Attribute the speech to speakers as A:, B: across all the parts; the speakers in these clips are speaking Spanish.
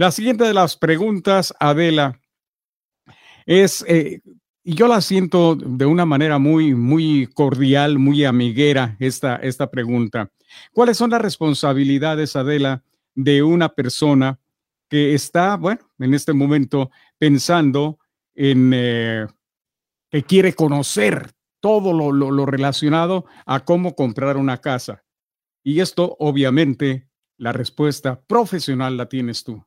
A: La siguiente de las preguntas, Adela, es, eh, y yo la siento de una manera muy, muy cordial, muy amiguera, esta, esta pregunta. ¿Cuáles son las responsabilidades, Adela, de una persona que está, bueno, en este momento pensando en eh, que quiere conocer todo lo, lo, relacionado a cómo comprar una casa? Y esto, obviamente, la respuesta profesional la tienes tú.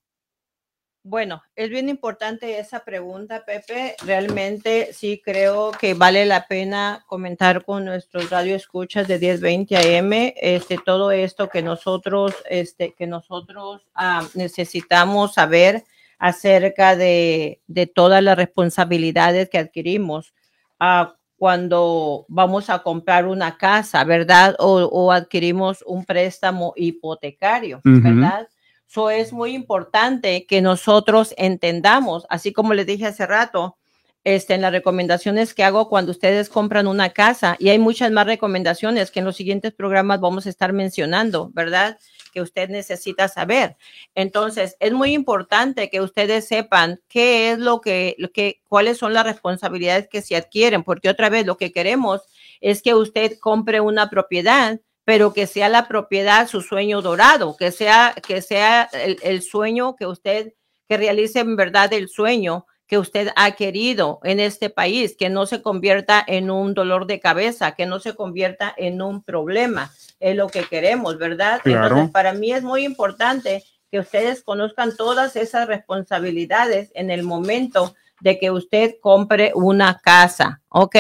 B: Bueno, es bien importante esa pregunta, Pepe. Realmente sí creo que vale la pena comentar con nuestros radioescuchas de 1020 AM este todo esto que nosotros este que nosotros ah, necesitamos saber acerca de, de, todas las responsabilidades que adquirimos uh, cuando vamos a comprar una casa, ¿verdad? O, o adquirimos un préstamo hipotecario, ¿verdad? Eso es muy importante que nosotros entendamos, así como les dije hace rato, este, en las recomendaciones que hago cuando ustedes compran una casa, y hay muchas más recomendaciones que en los siguientes programas vamos a estar mencionando, ¿verdad? Que usted necesita saber. Entonces, es muy importante que ustedes sepan qué es lo que, lo que, cuáles son las responsabilidades que se adquieren, porque otra vez lo que queremos es que usted compre una propiedad pero que sea la propiedad su sueño dorado, que sea, que sea el, sueño que usted, que realice en verdad el sueño que usted ha querido en este país, que no se convierta en un dolor de cabeza, que no se convierta en un problema, es lo que queremos, ¿verdad? Entonces, para mí es muy importante que ustedes conozcan todas esas responsabilidades en el momento de que usted compre una casa, ¿ok?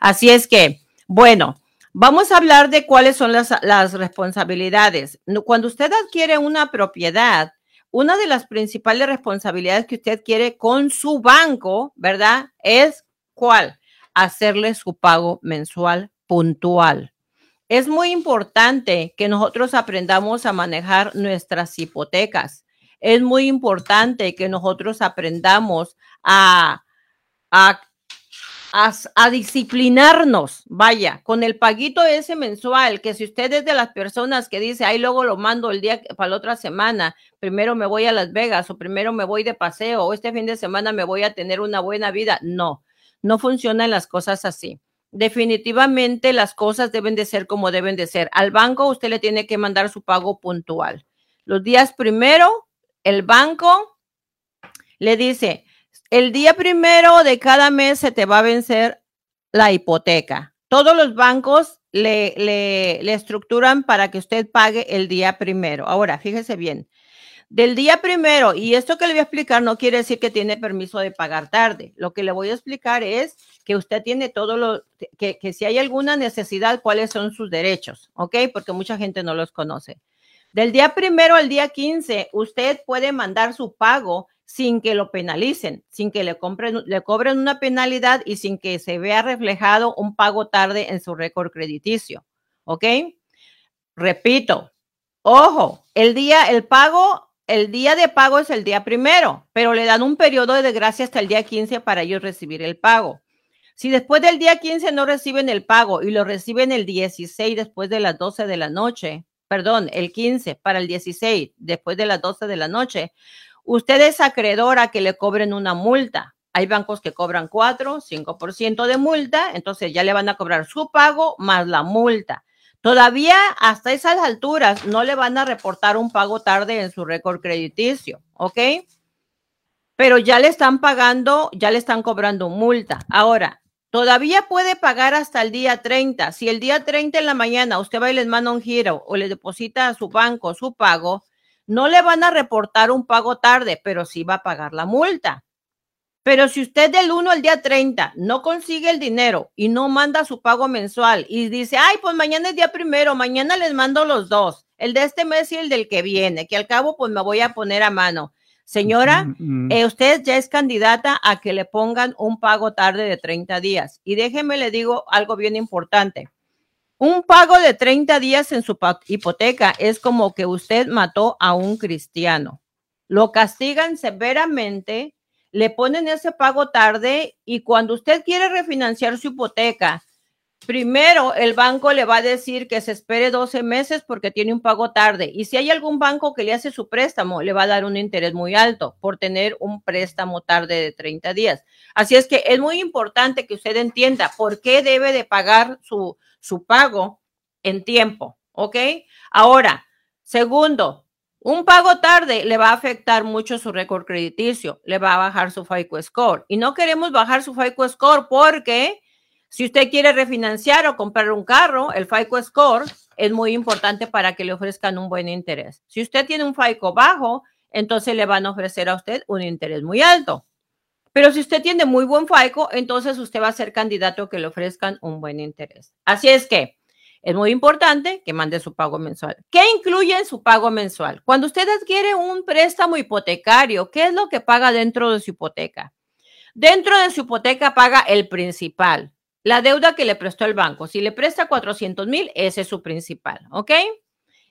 B: Así es que, bueno, Vamos a hablar de cuáles son las, responsabilidades. Cuando usted adquiere una propiedad, una de las principales responsabilidades que usted quiere con su banco, ¿verdad? Es cuál? Hacerle su pago mensual puntual. Es muy importante que nosotros aprendamos a manejar nuestras hipotecas. Es muy importante que nosotros aprendamos a, a a, disciplinarnos, vaya, con el paguito ese mensual, que si usted es de las personas que dice, ahí luego lo mando el día para la otra semana, primero me voy a Las Vegas o primero me voy de paseo o este fin de semana me voy a tener una buena vida, no, no funcionan las cosas así. Definitivamente las cosas deben de ser como deben de ser. Al banco usted le tiene que mandar su pago puntual. Los días primero, el banco le dice, el día primero de cada mes se te va a vencer la hipoteca. Todos los bancos le, estructuran para que usted pague el día primero. Ahora, fíjese bien, del día primero, y esto que le voy a explicar no quiere decir que tiene permiso de pagar tarde. Lo que le voy a explicar es que usted tiene todo lo, que, que si hay alguna necesidad, cuáles son sus derechos, ¿ok? Porque mucha gente no los conoce. Del día primero al día 15, usted puede mandar su pago sin que lo penalicen, sin que le, compren, le cobren una penalidad y sin que se vea reflejado un pago tarde en su récord crediticio. ¿Ok? Repito, ojo, el día, el pago, el día de pago es el día primero, pero le dan un periodo de gracia hasta el día 15 para ellos recibir el pago. Si después del día 15 no reciben el pago y lo reciben el 16 después de las 12 de la noche, perdón, el 15 para el 16 después de las 12 de la noche, Usted es acreedor a que le cobren una multa. Hay bancos que cobran 4, 5% de multa, entonces ya le van a cobrar su pago más la multa. Todavía hasta esas alturas no le van a reportar un pago tarde en su récord crediticio, ¿ok? Pero ya le están pagando, ya le están cobrando multa. Ahora, todavía puede pagar hasta el día 30. Si el día 30 en la mañana usted va y les manda un giro o le deposita a su banco su pago, no le van a reportar un pago tarde, pero sí va a pagar la multa. Pero si usted del 1 al día 30 no consigue el dinero y no manda su pago mensual y dice, ay, pues mañana es día primero, mañana les mando los dos, el de este mes y el del que viene, que al cabo pues me voy a poner a mano. Señora, eh, usted ya es candidata a que le pongan un pago tarde de 30 días. Y déjeme le digo algo bien importante. Un pago de 30 días en su hipoteca es como que usted mató a un cristiano. Lo castigan severamente, le ponen ese pago tarde y cuando usted quiere refinanciar su hipoteca, primero el banco le va a decir que se espere 12 meses porque tiene un pago tarde. Y si hay algún banco que le hace su préstamo, le va a dar un interés muy alto por tener un préstamo tarde de 30 días. Así es que es muy importante que usted entienda por qué debe de pagar su, su pago en tiempo. ¿Ok? Ahora, segundo, un pago tarde le va a afectar mucho su récord crediticio, le va a bajar su FICO score. Y no queremos bajar su FICO score porque si usted quiere refinanciar o comprar un carro, el FICO score es muy importante para que le ofrezcan un buen interés. Si usted tiene un FICO bajo, entonces le van a ofrecer a usted un interés muy alto. Pero si usted tiene muy buen FICO, entonces usted va a ser candidato que le ofrezcan un buen interés. Así es que es muy importante que mande su pago mensual. ¿Qué incluye en su pago mensual? Cuando usted adquiere un préstamo hipotecario, ¿qué es lo que paga dentro de su hipoteca? Dentro de su hipoteca paga el principal, la deuda que le prestó el banco. Si le presta 400 mil, ese es su principal, ¿ok?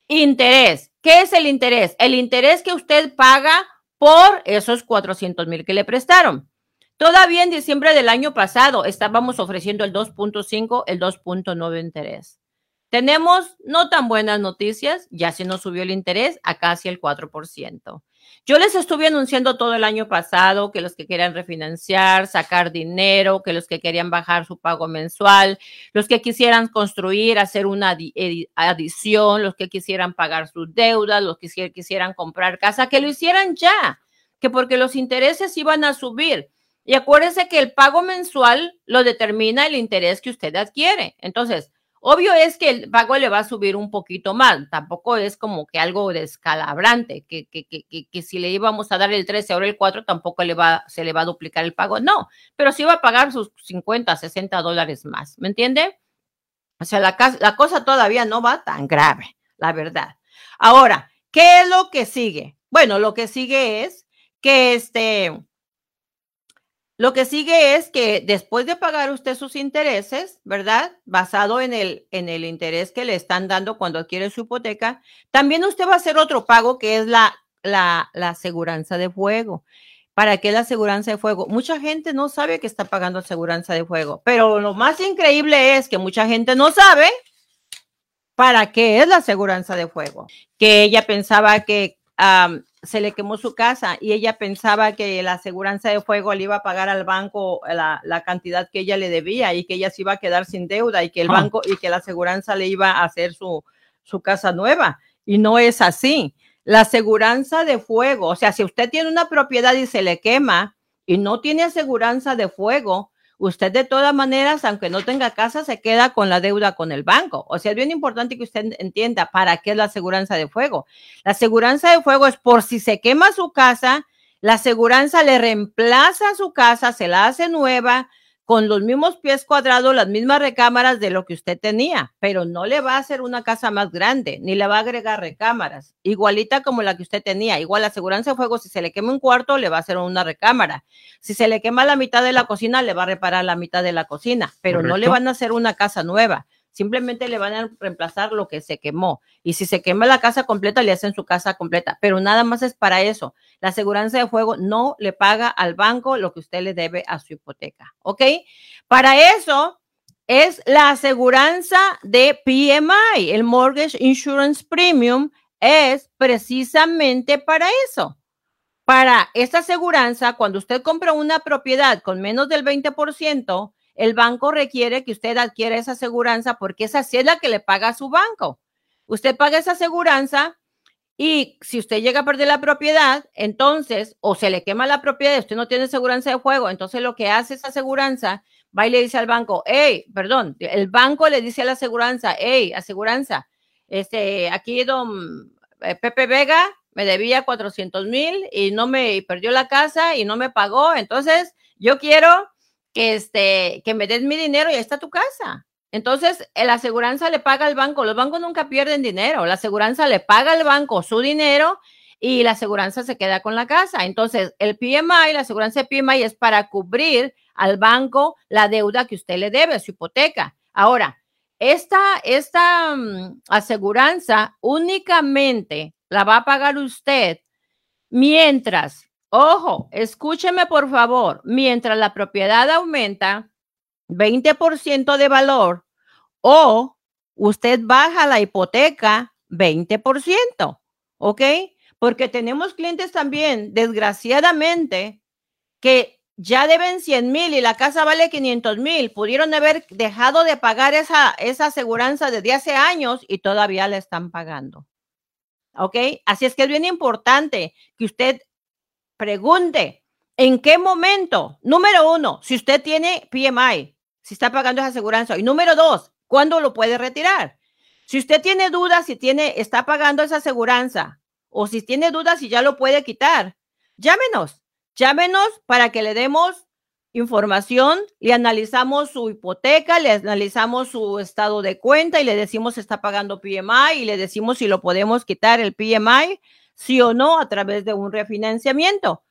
B: Interés. ¿Qué es el interés? El interés que usted paga por esos 400 mil que le prestaron. Todavía en diciembre del año pasado estábamos ofreciendo el 2.5, el 2.9 interés. Tenemos no tan buenas noticias, ya se nos subió el interés a casi el 4%. Yo les estuve anunciando todo el año pasado que los que querían refinanciar, sacar dinero, que los que querían bajar su pago mensual, los que quisieran construir, hacer una adición, los que quisieran pagar sus deudas, los que quisieran comprar casa, que lo hicieran ya, que porque los intereses iban a subir. Y acuérdense que el pago mensual lo determina el interés que usted adquiere. Entonces, Obvio es que el pago le va a subir un poquito más, tampoco es como que algo descalabrante, que, que, que, que, si le íbamos a dar el 13, ahora el 4, tampoco se le va a duplicar el pago, no, pero sí va a pagar sus 50, 60 dólares más, ¿me entiende? O sea, la, la cosa todavía no va tan grave, la verdad. Ahora, ¿qué es lo que sigue? Bueno, lo que sigue es que este, lo que sigue es que después de pagar usted sus intereses, ¿verdad? Basado en el, en el interés que le están dando cuando adquiere su hipoteca, también usted va a hacer otro pago que es la, la, la aseguranza de fuego. ¿Para qué la aseguranza de fuego? Mucha gente no sabe que está pagando aseguranza de fuego, pero lo más increíble es que mucha gente no sabe para qué es la aseguranza de fuego. Que ella pensaba que se le quemó su casa y ella pensaba que la aseguranza de fuego le iba a pagar al banco la, cantidad que ella le debía y que ella se iba a quedar sin deuda y que el ah. banco y que la aseguranza le iba a hacer su, su casa nueva. Y no es así. La aseguranza de fuego, o sea, si usted tiene una propiedad y se le quema y no tiene aseguranza de fuego, usted de todas maneras, aunque no tenga casa, se queda con la deuda con el banco. O sea, es bien importante que usted entienda para qué es la aseguranza de fuego. La aseguranza de fuego es por si se quema su casa, la aseguranza le reemplaza su casa, se la hace nueva, con los mismos pies cuadrados, las mismas recámaras de lo que usted tenía, pero no le va a hacer una casa más grande, ni le va a agregar recámaras, igualita como la que usted tenía. Igual la aseguranza de fuego, si se le quema un cuarto, le va a hacer una recámara. Si se le quema la mitad de la cocina, le va a reparar la mitad de la cocina, pero no le van a hacer una casa nueva. Simplemente le van a reemplazar lo que se quemó. Y si se quema la casa completa, le hacen su casa completa. Pero nada más es para eso. La aseguranza de fuego no le paga al banco lo que usted le debe a su hipoteca. ¿Ok? Para eso es la aseguranza de PMI. El Mortgage Insurance Premium es precisamente para eso. Para esta aseguranza, cuando usted compra una propiedad con menos del 20%, el banco requiere que usted adquiera esa aseguranza porque esa sí es la que le paga a su banco. Usted paga esa aseguranza y si usted llega a perder la propiedad, entonces, o se le quema la propiedad usted no tiene aseguranza de juego, entonces lo que hace esa aseguranza, va y le dice al banco, hey, perdón, el banco le dice a la aseguranza, hey, aseguranza, este, aquí don eh, Pepe Vega me debía 400 mil y no me perdió la casa y no me pagó, entonces yo quiero que, este, que me des mi dinero y ahí está tu casa. Entonces, la aseguranza le paga al banco. Los bancos nunca pierden dinero. La aseguranza le paga al banco su dinero y la aseguranza se queda con la casa. Entonces, el PMI, la aseguranza de PMI es para cubrir al banco la deuda que usted le debe, su hipoteca. Ahora, esta, esta um, aseguranza únicamente la va a pagar usted mientras Ojo, escúcheme por favor, mientras la propiedad aumenta 20% de valor, o usted baja la hipoteca 20%, ¿ok? Porque tenemos clientes también, desgraciadamente, que ya deben 100 mil y la casa vale 500 mil. Pudieron haber dejado de pagar esa, esa aseguranza desde hace años y todavía la están pagando. ¿Ok? Así es que es bien importante que usted pregunte en qué momento, número uno, si usted tiene PMI, si está pagando esa aseguranza. Y número dos, ¿cuándo lo puede retirar? Si usted tiene dudas si tiene, está pagando esa aseguranza o si tiene dudas si ya lo puede quitar, llámenos Llámenos para que le demos información, le analizamos su hipoteca, le analizamos su estado de cuenta y le decimos si está pagando PMI y le decimos si lo podemos quitar el PMI, sí o no, a través de un refinanciamiento.